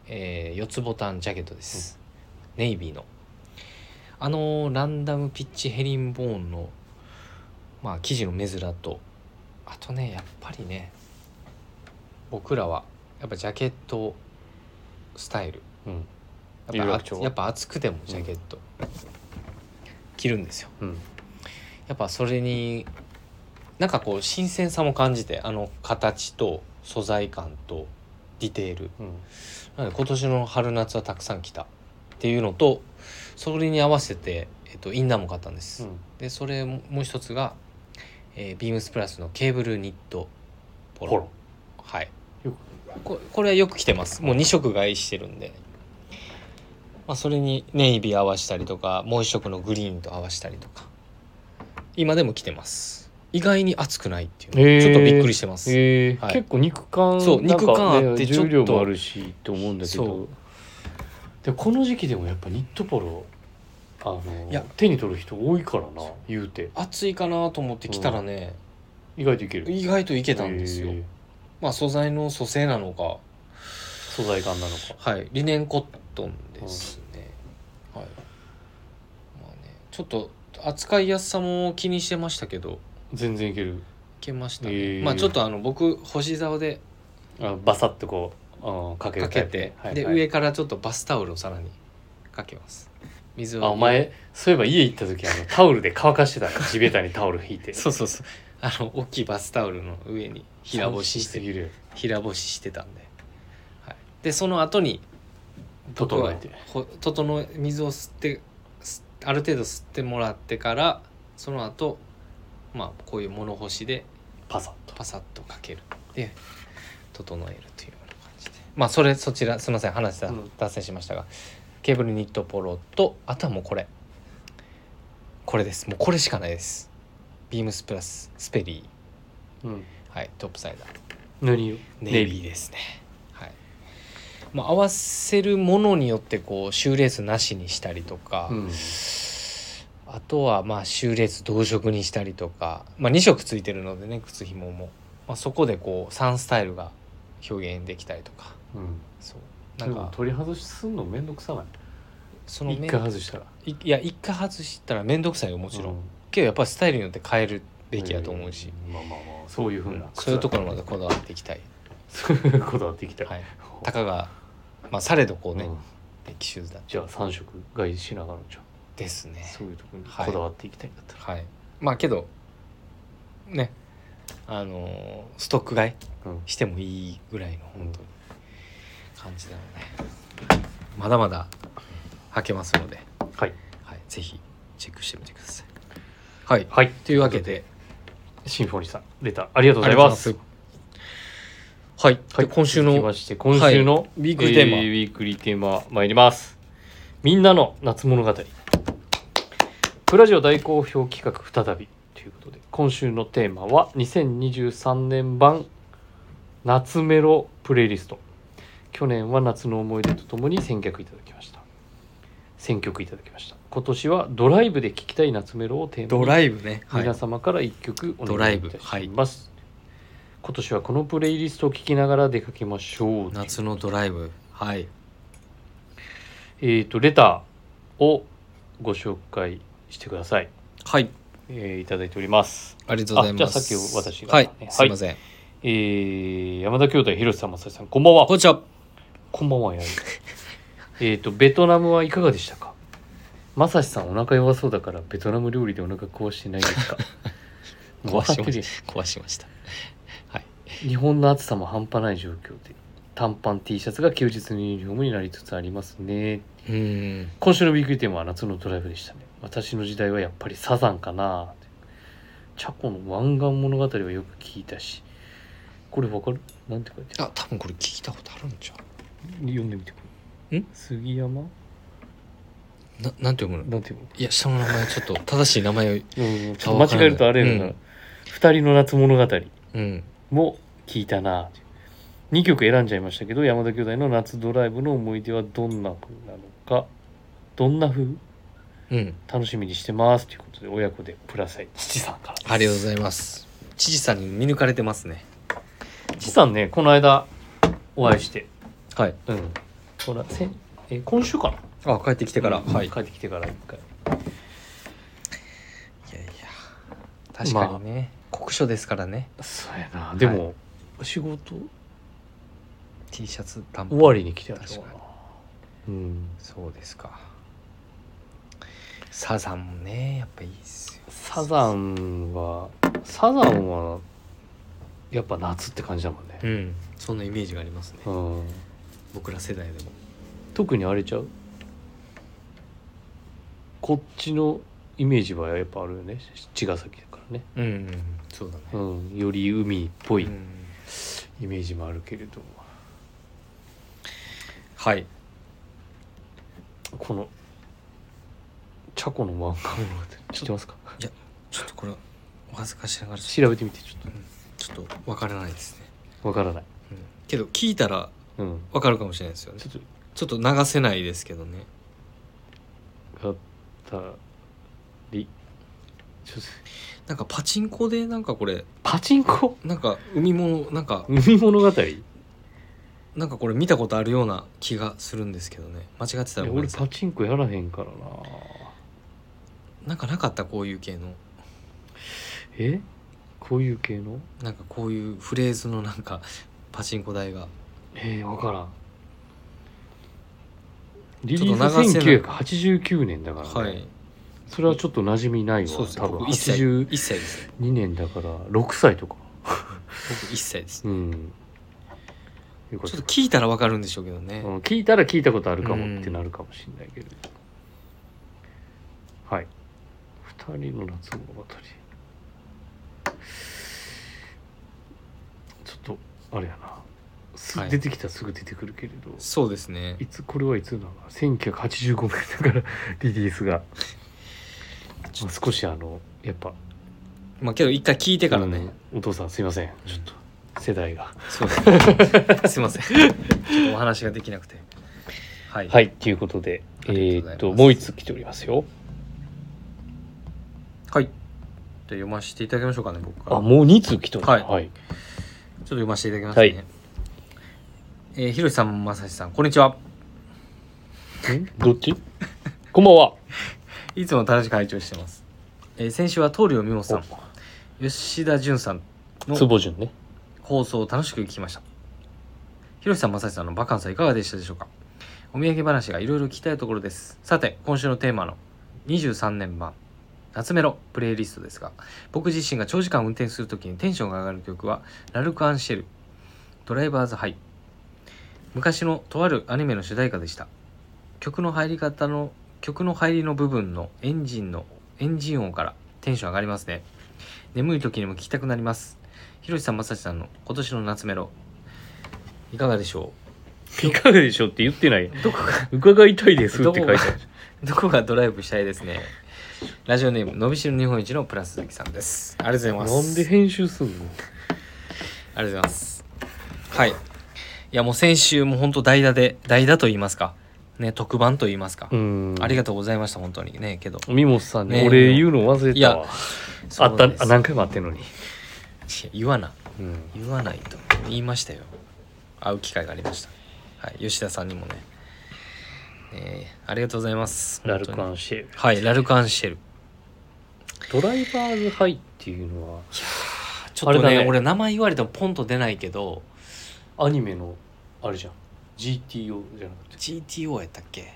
えー四つボタンジャケットです、ネイビーの。あのーランダムピッチヘリンボーンのまあ生地の目面とあとねやっぱりね僕らはやっぱジャケットスタイル。うん。やっぱ有楽町。あやっぱ暑くてもジャケット、着るんですよ。うん。やっぱそれになんかこう新鮮さも感じてあの形と素材感とディテール。うん。なので今年の春夏はたくさん来た。っていうのとそれに合わせて、えっと、インナーも買ったんです、でそれももう一つが、えービームスプラスのケーブルニットポロ。はい。これはよく着てます。もう2色買いしてるんで、まあ、それにネイビー合わしたりとかもう一色のグリーンと合わしたりとか今でも着てます。意外に暑くないっていうちょっとびっくりしてます、えー。はい。結構肉感そう肉感あってねちょっと重量もあるしって思うんだけそどでこの時期でもやっぱニットポロあのいや。手に取る人多いからな言うて。暑いかなと思って着たらね、意外といける。意外といけたんですよ、へー。まあ素材の組成なのか。素材感なのか。はい。リネンコットンですね、はい。まあねちょっと扱いやすさも気にしてましたけど。全然いける。いけましたね、へー。まあちょっとあの僕星竿であバサッとこう、うん、かけるかけて、はい。はい。で上からちょっとバスタオルをさらにかけます。水をあお前そういえば家行った時あの [LAUGHS] タオルで乾かしてた。ね地べたにタオル引いて。[LAUGHS] そうそうそう。あの大きいバスタオルの上に平干しして平干ししてたんで、はい、でその後に整えて。ほ整え水を吸ってすある程度吸ってもらってからその後まあこういう物干しでパサッと。パサッとかける。で整えるというような感じで。まあそれそちらすみません話だうん。脱線しましたが、ケーブルニットポロとあとはもうこれ。これです。もうこれしかないです。ビームスプラススペリうん。ーはいトップサイダー。何色ネイビーですね。はいまあ合わせるものによってこうシューレースなしにしたりとか、うん。あとはまあ終列同色にしたりとか、まあ、2色ついてるのでね靴ひも。も、まあ、そこでこう3スタイルが表現できたりとか。うん。そう。なんんか取り外しすんのめんどくさない？その一回外したら。いいや一回外したら面倒くさいよもちろん、うけどやっぱりスタイルによって変えるべきやと思うし、ん。まあまあまあそういうふうなそういうところまでこだわっていきたい、[LAUGHS] こだわっていきたい、はい、たかがまあされどこうね、うん。歴史だじゃあ3色買いしながらじゃですね。あそういうところにはい。こだわっていきたいんだったら、はい。まあけどね。あのーストック買いうん。してもいいぐらいの本当に感じなので。まだまだ履けますので、はい。はい、ぜひチェックしてみてください。はい。はい。というわけで。シンフォニーさんレターありがとうございますありがとうございますはい、はい、で今週の今週の、はい。ウィークリーテーマ。えウィークリーテーマ参ります。みんなの夏物語。プラジオ大好評企画再び。ということで今週のテーマは2023年版夏メロプレイリスト。去年は夏の思い出とともに選曲いただきました。選曲いただきました。今年はドライブで聴きたい夏メロをテーマドにライブね、はい。皆様から一曲おドライブ願いいたします、今年はこのプレイリストを聴きながら出かけましょう。夏のドライブ。はい。えっ、とレターをご紹介してください、はい。えーいただいております。ありがとうございます。あじゃあさっき私が。はい。はい。すいません、えー山田兄弟広瀬さん正さんこんばんは。こんにちは。こんばんはやる [LAUGHS] えっとベトナムはいかがでしたか？まさしさんお腹弱そうだからベトナム料理でお腹壊してないですか？[LAUGHS] もう分かってるよ。壊しました。はい日本の暑さも半端ない状況で短パン T シャツが休日のユニフォームになりつつありますね。うーん。今週のウィークリーテーマは夏のドライブでしたね。私の時代はやっぱりサザンかなチャコの湾岸物語はよく聞いたし。これわかる？なんて書いてああ多分これ聞いたことあるんじゃる読んでみてこれ。ん？杉山？んななんて読むの？なんていうの？いや下の名前ちょっと正しい名前をうんちょっと間違えるとあれやな、うん。二人の夏物語。うん。も聞いたな。2曲選んじゃいましたけど山田兄弟の夏ドライブの思い出はどんな風なのか。どんな風？うん。楽しみにしてますということで親子でプラス愛父さんから。ありがとうございます。知事さんに見抜かれてますね。父さんねこの間お会いして。はい。うん。ほらせんえ今週かな？あ帰ってきてから、うんはい。い帰ってきてから一回。やいや確かにね、酷暑ですからね。そうやな。でも、仕事？T シャツ短パン。終わりに来てやったかな確かうん。そうですか。サザンもねやっぱいいっすよ。サザンはサザンはやっぱ夏って感じだもんね、うん。そんなイメージがありますね、うん、僕ら世代でも。特にあれちゃう？こっちのイメージはやっぱあるよね。茅ヶ崎だからね、うん、うん、そうだね。うん、より海っぽい。うんイメージもあるけれど、はい。このチャコの漫画物語知ってますか？ちょっとこれお恥ずかしながら。ち調べてみてちょっょっとわからないですね、とわからない、うん、けど聞いたらうん、わかるかもしれないですよね。ちょっと。ちょっと流せないですけどね。がったりちょっとなんかパチンコでなんかこれパチンコ？なんか海物なんか海物語？なんかこれ見たことあるような気がするんですけどね。間違ってたらごめん俺なさい。パチンコやらへんからな。なんかなかった？こういう系の。え？こういう系の？なんかこういうフレーズのなんかパチンコ台が。えー、分からん。リリースっと流せない。1989年だからね、はいそれはちょっと馴染みないわそうですね。多分。僕1歳。82 1歳です。ね年だから6歳とか。僕1歳ですうん。よかっちょった。と聞いたらわかるんでしょうけどね、うん聞いたら聞いたことあるかもうんってなるかもしれないけど、はい。二人の夏物語。ちょっとあれやな。すはい。出てきたらすぐ出てくるけれど、そうですね。い、つこれはいつなの？か1985年だからリリースが、まあ、少しあのやっぱ。まあけど一回聞いてからね、うん。お父さんすいません。ちょっと世代が。そう。ですねすいません。ちょっとお話ができなくて。はい、はいということでえありがとうございます。ーっともう一つ来ておりますよ。はい。じゃあ読ませていただきましょうかね僕から。あもう2通来てるはい。はい、ちょっと読ませていただきますね、はい。えー、ひろしさんまさしさんこんにちは。ん？どっち？[LAUGHS] こんばんはいつも楽しく拝聴してます、えー、先週は棟梁美穂さん吉田純さんの坪順ね。放送を楽しく聞きました。ひろしさんまさしさんのバカンスはいかがでしたでしょうか？お土産話がいろいろ聞きたいところです。さて今週のテーマの23年版夏メロプレイリストですが僕自身が長時間運転するときにテンションが上がる曲はラルク・アン・シエル Driver's High。昔のとあるアニメの主題歌でした。曲の入り方の曲の入りの部分のエンジンのエンジン音からテンション上がりますね。眠い時にも聴きたくなります。ひろしさんまさしさんの今年の夏メロ。いかがでしょ [LAUGHS] いかがでしょうって言ってない。うどこが？伺いたいですって書いてある。どこが？ドライブしたいですね。ラジオネームのびしろ日本一のプラス鈴木さんです。ありがとうございます。なんで編集すんの？ありがとうございます。はい。いやもう先週も本当代打で代打と言いますかね特番と言いますか、うん。ありがとうございました本当にねけど。みもさんねね俺言うの忘れいやたわ。あったあ何回もあってんのに、言わなうん、言わないと。言いましたよ。会う機会がありました。はい吉田さんにもね。えーありがとうございます。ラルク・アンシェル。はいラルクアンシェル。ドライバーズ・ハイっていうのはちょっとねね。俺名前言われてもポンと出ないけど。アニメのあれじゃん GTO じゃなくて。GTO やったっけ？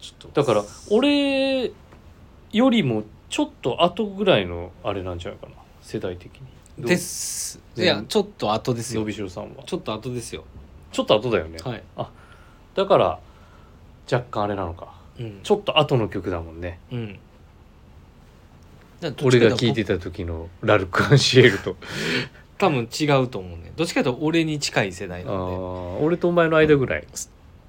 ちょっと。だから俺よりもちょっと後ぐらいのあれなんじゃないかな。世代的に。です。いね。やちょっと後ですのよびしろさんは。ちょっと後ですよ。ちょっと後だよね、はい、だから若干あれなのか。うん、ちょっと後の曲だもんね。うん。俺が聴いてた時のラルク・アンシエルと多分違うと思うね。どっちかというと俺に近い世代あなんで。ー俺とお前の間ぐらい？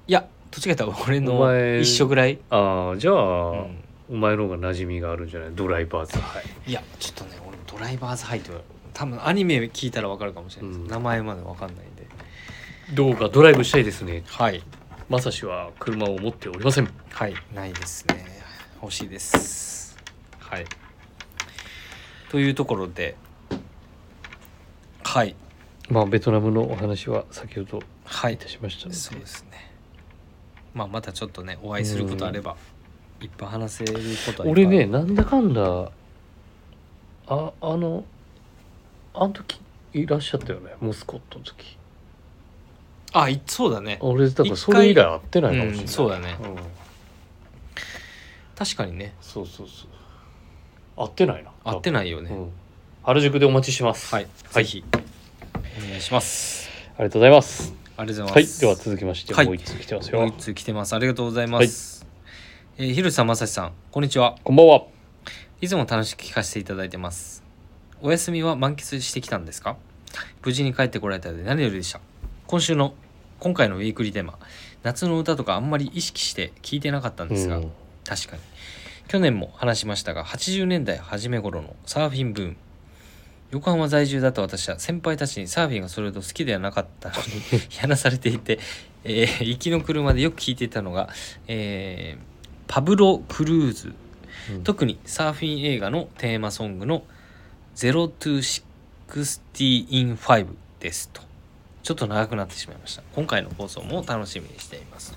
いやどっちかというと俺おの前一緒ぐらい、ああじゃあ、うん。お前の方が馴染みがあるんじゃない？ドライバーズはいいやちょっとね俺ドライバーズハイって多分アニメ聞いたら分かるかもしれないです、うん。名前まで分かんないんで。どうかドライブしたいですね。はい。まさしは車を持っておりません。はい。ないですね。欲しいです。はい。というところではい。まあベトナムのお話は先ほどはい。いたしましたので。そうですね。まあまたちょっとねお会いすることあればいっぱい話せることはいっぱい俺ねなんだかんだああのあの時いらっしゃったよねモスコットの時。あいそうだね。俺だからそれ以来会ってないかもしれない、うんそうだね。ん。確かにね。そうそうそう。会ってないな会ってないよね、うん原宿でお待ちします。はい、はい。ぜひお願いします。ありがとうございます。ありがとうござはいいます。では続きましてはい。もう一つ来てますよ、もう一通来てます。ありがとうございます、えーひろしさんまさしさんこんにちは。こんばんは。いつも楽しく聞かせていただいてます。お休みは満喫してきたんですか？無事に帰ってこられたので何よりでした。今週の今回のウィークリーテーマ。夏の歌とかあんまり意識して聞いてなかったんですが、うん。確かに。去年も話しましたが80年代初め頃のサーフィンブーム横浜在住だった私は先輩たちにサーフィンがそれほど好きではなかったのに [LAUGHS] やらされていて、えー行きの車でよく聞いていたのが、えーパブロ・クルーズ。うん。特にサーフィン映画のテーマソングの「0 to60 in 5」ですと。ちょっと長くなってしまいました。今回の放送も楽しみにしています。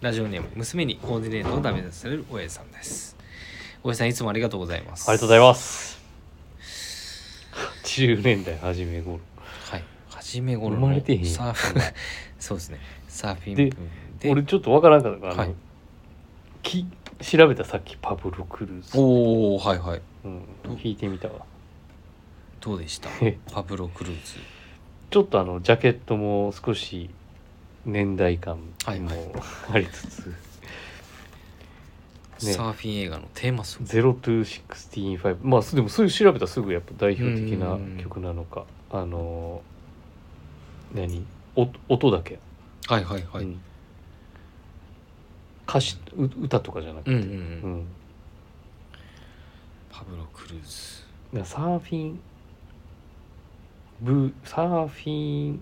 ラジオネーム娘にコーディネートをダメ出されるおえさんです。おえさんいつもありがとうございます。ありがとうございます80年代初め頃はい。初め頃生まのれてへんやん。サーフィン。そうですね。サーフィンでブームで俺ちょっとわからんかったから、あのはい。き調べたさっきパブロ・クルーズ、おおはいはい。うん、聞いてみたわ。どうでした？えパブロ・クルーズ。ちょっとあのジャケットも少し年代感もはいはい。[LAUGHS] ありつつ、ね。サーフィン映画のテーマソング。0 to 16 5まあでもそういう調べたらすぐやっぱ代表的なうん。曲なのか。あの何？お音だけ、はいはいはい、うん。歌詞う歌とかじゃなくて、うんパブロ・クルーズ。サーフィンブーサーフィン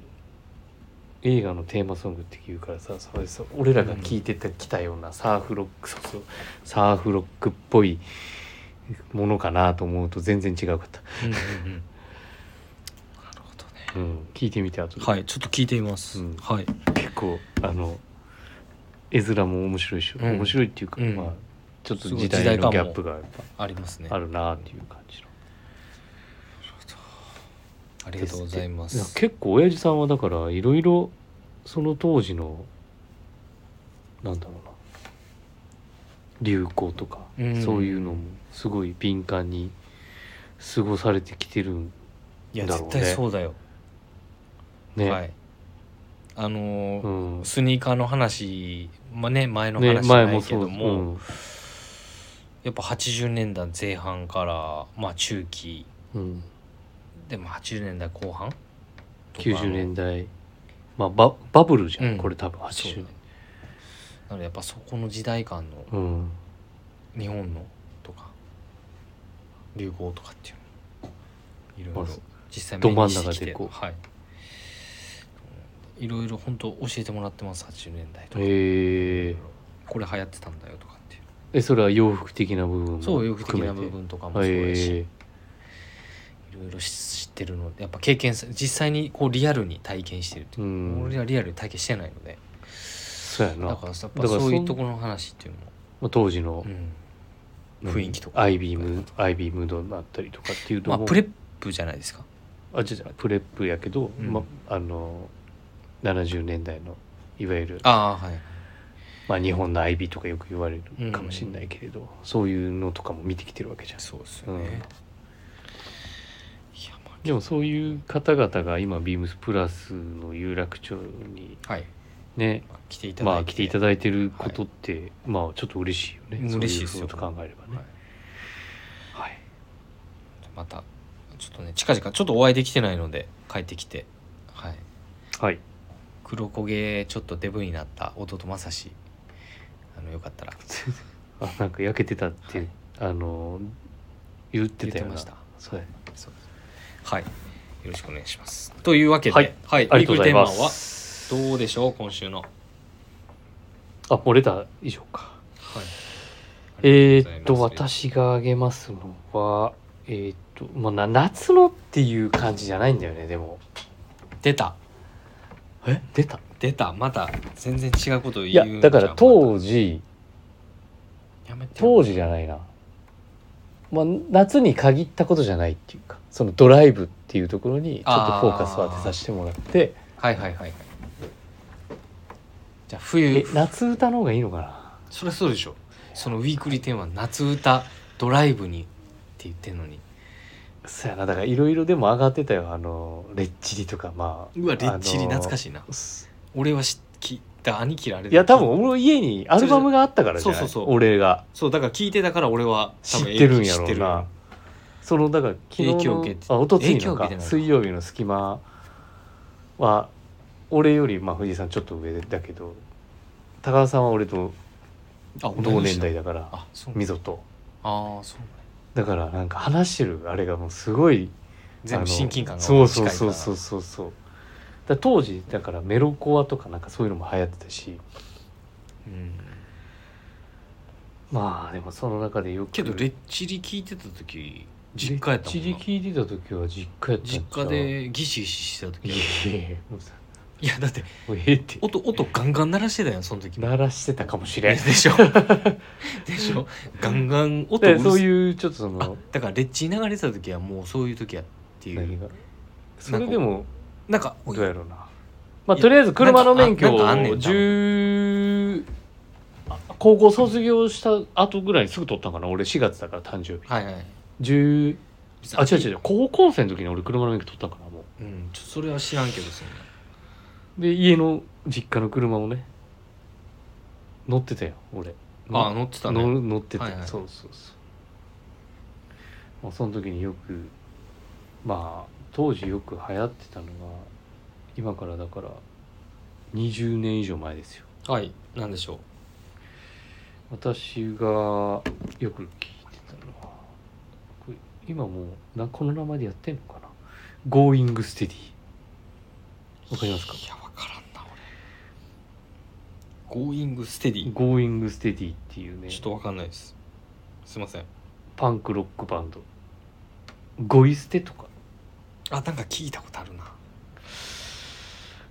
映画のテーマソングっていうからさそれさ俺らが聴いててきたようなサーフロックそうそうサーフロックっぽいものかなと思うと全然違うかった、うんうんうん。[LAUGHS] なるほどね。うん、聞いてみてあとで。はいちょっと聞いてみます、うん。はい。結構あの絵面も面白いし、うん。面白いっていうか、うん。まあちょっとすごい時代のギャップがやっありますね。ぱあるなっていう感じのありがとうございまいやす結構親父さんはだからいろいろその当時のなんだろうな流行とか、うん。そういうのもすごい敏感に過ごされてきてるんいやだろうね。絶対そうだよ、ね、はい。あのーうん。スニーカーの話まあね前のね話じゃない前もそうけども、うん。やっぱ80年代前半からまあ中期うん、でも80年代後半？とか90年代。まあババブルじゃん、うん。これ多分そう80年なのでやっぱそこの時代感のうん。日本のとか流行とかっていうのいろいろ実際ど真ん目にしてきて中でこう。はい。いろいろ本当教えてもらってます80年代とか、へえこれ流行ってたんだよとかっていう。えそれは洋服的な部分もそう洋服的な部分とかもそうだし、へえいろいろ知ってるのでやっぱ経験さ実際にこうリアルに体験してるっていうう、ん。俺はリアルに体験してないので。そうやな。だからさやっぱそういうところの話っていうのも、まあ当時のうん、雰囲気とか。アイビームアイビームードだったりとかっていうのも、まあプレップじゃないですか。あ違う違うプレップやけど、うん。まあの70年代のいわゆるああはい。まあ、日本の IB とかよく言われるかもしれないけれど、そういうのとかも見てきてるわけじゃん。そうですよね、でもそういう方々が今ビームスプラスの有楽町にあはい、ねまあ、来ていただいて。まあ来ていただいてることって、まあちょっと嬉しいよね。嬉しいですよ。そういうこと考えればね。はい。はい、またちょっとね近々ちょっとお会いできてないので帰ってきて。はい。はい、黒焦げちょっとデブになった弟正志。あのよかったら。[LAUGHS] あなんか焼けてたって、はい。あの言ってたよな。言ってました。そうやそうですはい。よろしくお願いします。というわけではい。はい、ありがとうございます。どうでしょう今週の。はいあもうレター以上か。えー、っと私があげますのはえー、っともうな夏のっていう感じじゃないんだよねでも。出た。え？出た？出た。また全然違うことを言ういやだから当時またやめて当時じゃないな、まあ、夏に限ったことじゃないっていうかそのドライブっていうところにちょっとフォーカスを当てさせてもらって。はいはいはいはい。じゃあえ冬夏歌の方がいいのかな？そりゃそうでしょ。そのウィークリーテーマ夏歌ドライブにって言ってんのに。そうやな。だからいろいろでも上がってたよ。あのレッチリとかまあうわレッチリ懐かしいな。す俺は知聞兄貴らあれいや多分俺の家にアルバムがあったからじゃない？そうそうそう。俺が。そうだから聞いてたから俺は知ってるんやろう知ってる。なそのだから昨日の影響を受けてあおとついのか。水曜日の隙間は俺よりまあ藤井さんちょっと上だけど高田さんは俺とあ同年代だから溝と。ああそうだからなんか話してるあれがもうすごい全部親近感がそう近いうそうそうそうそうだ当時だからメロコアとかなんかそういうのも流行ってたし。うん。まあでもその中でよく。けどレッチリ聞いてた時実家やったもんな。レッチリ聞いてた時は実家やった実う？家でギシギシしてた時いやだって音音ガンガン鳴らしてたやんその時鳴らしてたかもしれん。でしょ。[LAUGHS] でしょ。ガンガン音うそういうちょっとそあのだからレッチリ流れてた時はもうそういう時やっていう。何が？それでもなんかどうやろうな。まあとりあえず車の免許をなんかあなんかあんねん多分。10あ高校卒業した後ぐらいにすぐ取ったんかな俺4月だから誕生日。はいはい。10あ違う違う違う高校生の時に俺車の免許取ったんかなもう。んちょそれは知らんけどそんなうで家の実家の車をね乗ってたよ俺。あ乗ってたね。の乗ってて、はいはい。そうそうそう。まあその時によくまあ当時よく流行ってたのが今からだから20年以上前ですよ。はいなんでしょ私がよく聞いてたのは今もうなこの名前でやってんのかな「Going Steady」うわかりますか？いやわからんな俺。Going Steady「Going Steady」っていうね。ちょっとわかんないです。すいません。パンクロックバンド。ゴイステとかあなんか聞いたことあるな。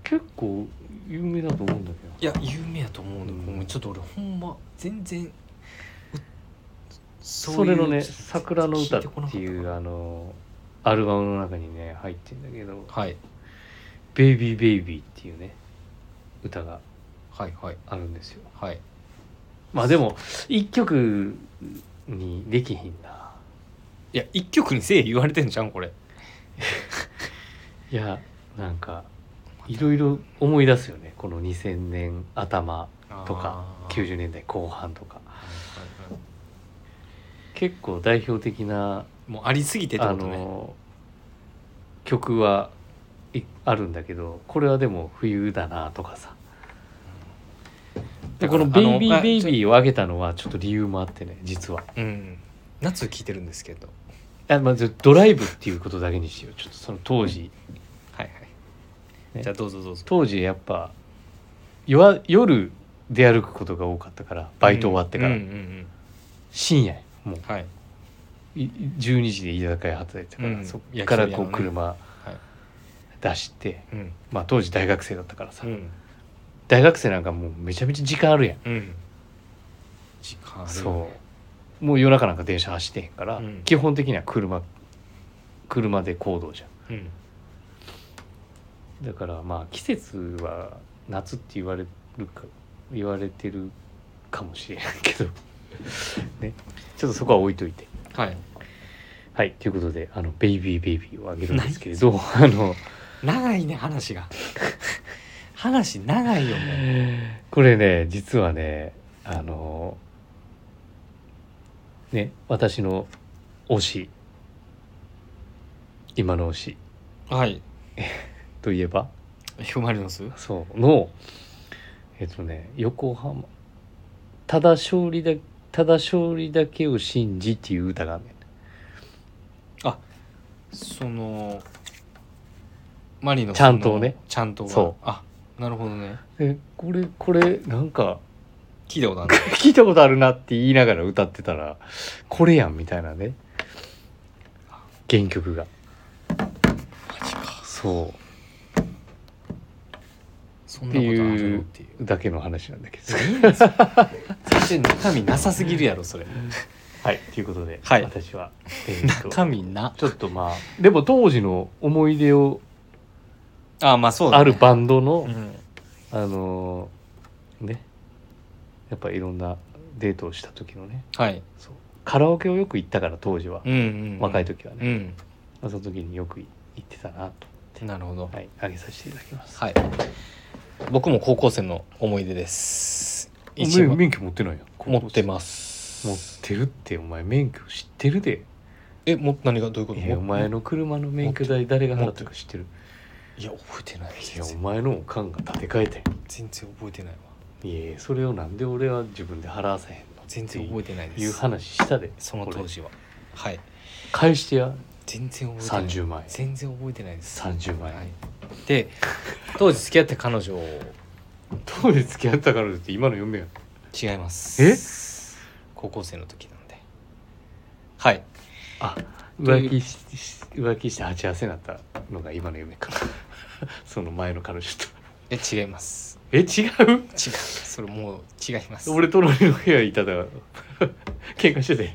結構有名だと思うんだけど。いや有名やと思うね、うちょっと俺ほんま全然うそれのね「う桜の歌」っていうたあのアルバムの中にね入ってんだけど。はい「ベイビーベイビー」っていうね歌がはいはい。あるんですよ。はい。まあでも一曲にできひんな。いや一曲にせえ言われてんじゃんこれいやなんかいろいろ思い出すよね。この2000年頭とかあー。90年代後半とか。はいはい結構代表的なはいもうありすぎてってあことね。の曲はいあるんだけどこれはでも冬だなとかさ。でこの「ベイビーベイビー」を上げたのはちょっと理由もあってね実は。うん。夏聞いてるんですけどあまずドライブっていうことだけにしよう。ちょっとその当時。はいはい、ね。じゃあどうぞどうぞ。当時やっぱ夜夜出歩くことが多かったからバイト終わってから、うんうんうん深夜もう。はい。い12時で居酒屋働いてたから、うんそっからこう焼き鳥屋のね。車出して、うん。まあ当時大学生だったからさ、うん。大学生なんかもうめちゃめちゃ時間あるやん。うん。時間あるよね。そうもう夜中なんか電車走ってへんから、うん。基本的には車車で行動じゃん。うん。だからまあ季節は夏って言われるか言われてるかもしれないけど [LAUGHS] ね。ちょっとそこは置いといて。はい。はいということであの「ベイビーベイビー」をあげるんですけれど [LAUGHS] あの長いね話が。話長いよもう。これね実はねあのね私の推し。今の推し。はい。[LAUGHS] といえば。ヒューマリノス？そう。のえっとね横浜。ただ勝利だただ勝利だけを信じっていう歌があるねん。そのマリノスのちゃんとね。ちゃんとが。そう。あなるほどね。でこれこれなんか聞いたことある [LAUGHS] 聞いたことあるなって言いながら歌ってたらこれやんみたいなね。原曲が。マジか。そそんなことあるのっていう。うだけの話なんだけど。全然中身なさすぎるやろそれ。[LAUGHS] はいということで、はい。私は、えーと中身な。ちょっとまあでも当時の思い出をあまあそうだ、ね、あるバンドの、うん。あのーねやっぱいろんなデートをした時のねはい。そう。カラオケをよく行ったから当時は、うんうん、うん、若い時はね、うん。まあその時によく行ってたなと。なるほど。はい。あげさせていただきます、はい。僕も高校生の思い出です。お一番免免許持ってないやん。持ってます。持ってるってお前免許知ってるで。えも何がどういうこと？いやお前の車の免許代誰が払ったか知ってる？いや覚えてない。いやお前のおかんが立て替えて。全然覚えてないわいやいやそれをなんで俺は自分で払わせへんの？全然覚えてないです。いう話したでその当時は。はい。返してや。全然覚えてない。30万円。全然覚えてないです。30万円、はい。で当時付き合った彼女。当時付き合ったから [LAUGHS] って今の嫁やん。違います。え？高校生の時なんで。はい。あ浮気しし浮気して鉢合わせになったのが今の夢か [LAUGHS] その前の彼女と。え違いますえ違う？違う。それもう違います。俺隣の部屋いたら [LAUGHS] 喧嘩してて。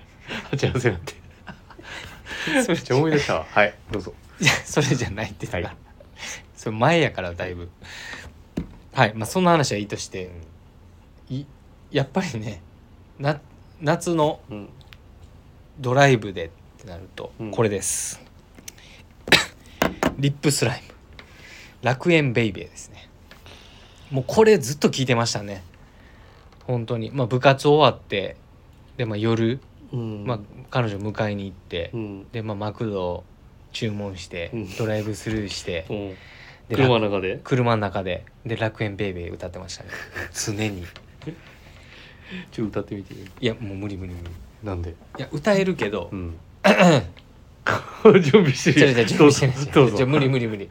鉢合わせになって。[LAUGHS] それめっちゃ思い出したわ。はいどうぞ。い [LAUGHS] やそれじゃないってだか。ら、はい。それ前やからだいぶ。はいまあそんな話はいいとして。いやっぱりねな夏のうん。ドライブでってなるとうん。これです、[COUGHS] リップスライム。楽園ベイベーですねもうこれずっと聞いてましたね。本当に。まあ部活終わってでまあ夜、うん。まあ、彼女迎えに行って、うん。でまあマクド注文して、うん。ドライブスルーして、うん。で [LAUGHS] 車の中で？車の中でで楽園ベイベー歌ってましたね。常に。[LAUGHS] ちょっと歌ってみて。よいやもう無理無理無理。いなんで？や歌えるけど、うん。[LAUGHS] 準備してじゃじゃ準備してない。どうぞ。じゃ無理無理無理。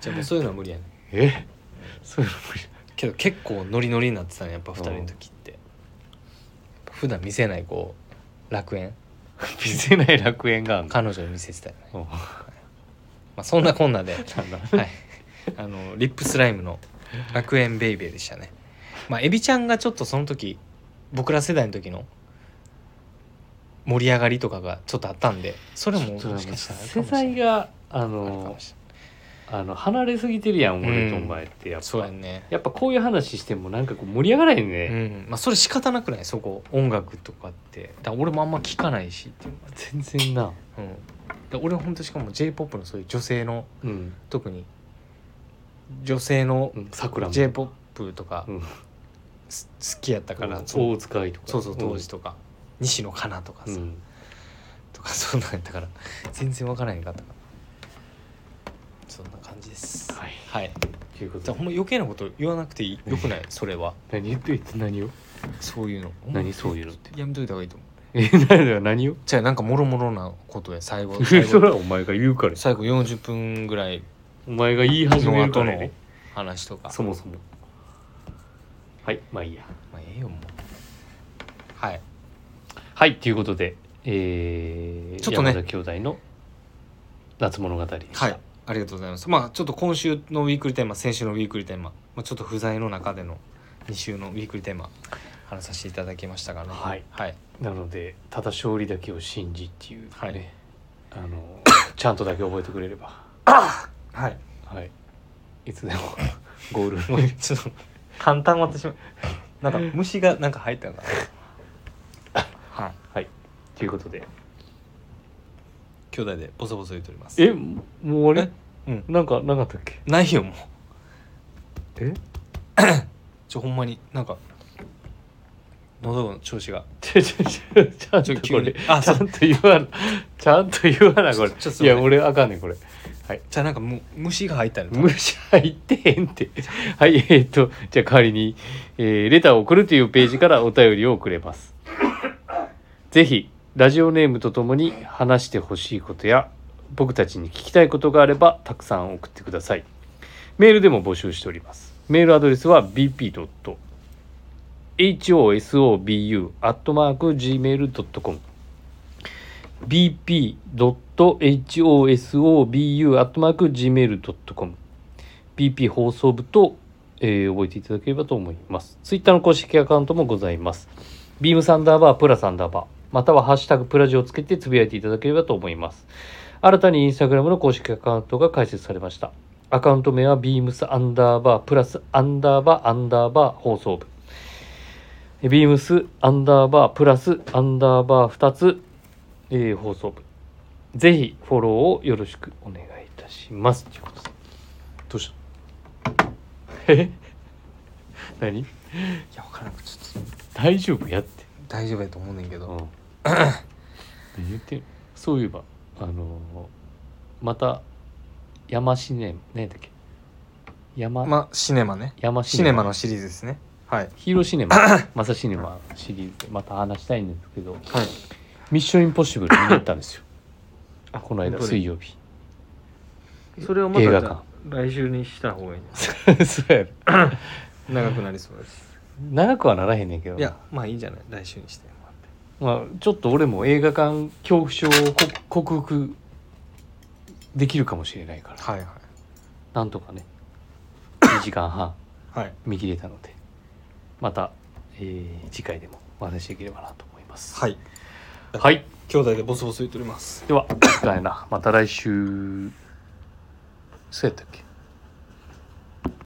じゃもうそういうのは無理やねえ？そういうの無理けど結構ノリノリになってたねやっぱ二人の時って。普段見せないこう楽園。[LAUGHS] 見せない楽園があるの？彼女に見せてたよね、う。んまあ、そんなこんなで。[LAUGHS] はい。あのリップスライムの楽園ベイベーでしたね。まあエビちゃんがちょっとその時僕ら世代の時の盛り上がりとかがちょっとあったんでそれももしかしたら世代があのもしあの離れすぎてるやん俺とおうん前ってやっぱ、そうやんね。やっぱこういう話してもなんかこう盛り上がらへんうね、ん。まあそれ仕方なくない？そこ音楽とかって。だから俺もあんま聞かないし。っていう全然な。うん、だから俺ほんとしかも j p o p のそういう女性のうん。特に。女性のうん桜も j p o p とかうん。す好きやったから、大塚愛とか。そうそう当時とか、西野カナとかさ、うん。とかそんなんやったから。全然分からへんかったから感じです。はい。はい。ということで。じゃあほんま余計なこと言わなくていい？よくない？それは。何言って何を？そういうの。何そういうのって？やめといた方がいいと思う。え何だよ何を？じゃあなんかもろもろなことや。最後最 [LAUGHS] それ後はお前が言うから。最後40分ぐらいお前が言い始めるからね話とか。そもそも。はいまあいいや。まあええよもう。はい。はいということでえー、ちょっとね。山田兄弟の夏物語でした。はいありがとうございます。まあちょっと今週のウィークリーテーマ先週のウィークリーテーマ、まあ、ちょっと不在の中での2週のウィークリーテーマ話させていただきましたがね。はい。はい。なのでただ勝利だけを信じっていうね、はい。あのちゃんとだけ覚えてくれれば。[COUGHS] はい。はい。いつでも [LAUGHS] ゴールもうちょっと簡単私もなんか虫がなんか入ったのかな。[COUGHS] はい。はい。ということで。兄弟でボソボソ言っております。えもうあれうん。なんかなかったっけ？ないよもう。え？[COUGHS] ちょほんまになんか喉の調子が。ちょちょちょちゃんちょ急に。とこれ。あちゃんと言わなちゃんと言わなこれ。ちょっといや俺あかんねんこれ。じゃあなんかむ虫が入ったの虫入ってへんって。はいえーっとじゃあ代わりに、えーレターを送るというページからお便りを送れます。ぜひラジオネームとともに話してほしいことや僕たちに聞きたいことがあればたくさん送ってくださいメールでも募集しておりますメールアドレスは bp.hosobu.gmail.com bp.hosobu.gmail.com bp 放送部と、えー覚えていただければと思います。ツイッターの公式アカウントもございます。ビームサンダーバープラサンダーバーまたはハッシュタグプラジをつけてつぶやいていただければと思います。新たにインスタグラムの公式アカウントが開設されました。アカウント名はビームスアンダーバープラスアンダーバーアンダーバー放送部。ビームスアンダーバープラスアンダーバー2つ、えー放送部。ぜひフォローをよろしくお願いいたします。ということで。どうした？え？[LAUGHS] 何？いや分からなくちょっと大丈夫やって。大丈夫やと思うねんけど、うん。[LAUGHS] 何言ってんの？そういえば、あのーまた、山シネ、何だっけ？山、まあシネマね。山シシネマのシリーズですね。はい。ヒーローシネマ、[LAUGHS] マサシネマシリーズでまた話したいんですけど、はい。ミッションインポッシブル見に行ったんですよ。あこの間、本当に？水曜日。それを映画館。来週にした方がいい [LAUGHS] そうやろ。[LAUGHS] 長くなりそうです。長くはならへんねんけど。いやまあいいんじゃない？来週にしてまあ、ちょっと俺も映画館恐怖症をこ克服できるかもしれないから。はいはい。なんとかね2時間半はい。見切れたのでまた、えー次回でもお話しできればなと思います。はい。はい。兄弟でボソボソ言っております。では次回なまた来週。そうやったっけ？